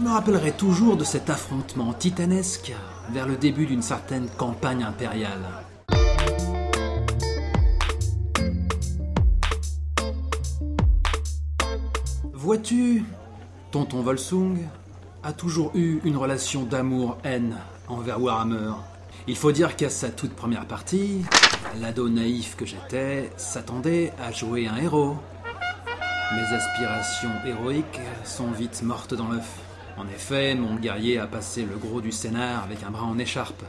me rappellerai toujours de cet affrontement titanesque vers le début d'une certaine campagne impériale. Vois-tu, Tonton Volsung a toujours eu une relation d'amour-haine envers Warhammer. Il faut dire qu'à sa toute première partie, l'ado naïf que j'étais s'attendait à jouer un héros. Mes aspirations héroïques sont vite mortes dans l'œuf. En effet, mon guerrier a passé le gros du scénar avec un bras en écharpe.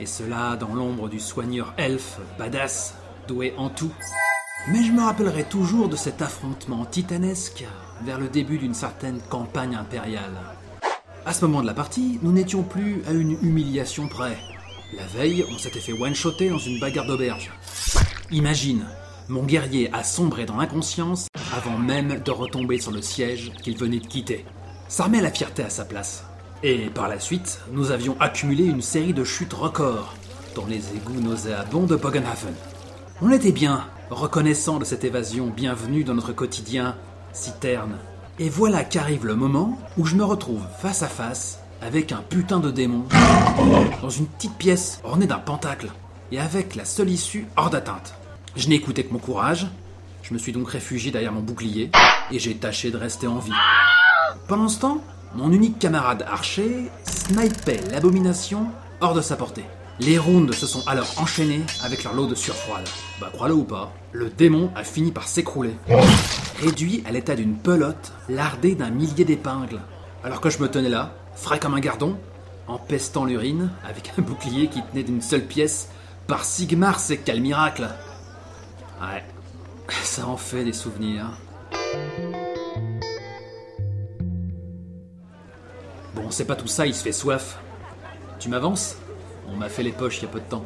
Et cela dans l'ombre du soigneur elfe, badass, doué en tout. Mais je me rappellerai toujours de cet affrontement titanesque vers le début d'une certaine campagne impériale. À ce moment de la partie, nous n'étions plus à une humiliation près. La veille, on s'était fait one-shotter dans une bagarre d'auberge. Imagine, mon guerrier a sombré dans l'inconscience avant même de retomber sur le siège qu'il venait de quitter. Ça remet la fierté à sa place. Et par la suite, nous avions accumulé une série de chutes records dans les égouts nauséabonds de Bogenhafen. On était bien, reconnaissant de cette évasion bienvenue dans notre quotidien si terne. Et voilà qu'arrive le moment où je me retrouve face à face avec un putain de démon dans une petite pièce ornée d'un pentacle et avec la seule issue hors d'atteinte. Je n'ai écouté que mon courage, je me suis donc réfugié derrière mon bouclier et j'ai tâché de rester en vie. Pendant ce temps, mon unique camarade archer snipait l'abomination hors de sa portée. Les rounds se sont alors enchaînés avec leur lot de surfroide. Bah crois-le ou pas, le démon a fini par s'écrouler. Réduit à l'état d'une pelote, lardée d'un millier d'épingles. Alors que je me tenais là, frais comme un gardon, en pestant l'urine, avec un bouclier qui tenait d'une seule pièce, par Sigmar, c'est quel miracle Ouais, ça en fait des souvenirs. Bon, c'est pas tout ça, il se fait soif. Tu m'avances? On m'a fait les poches il y a peu de temps.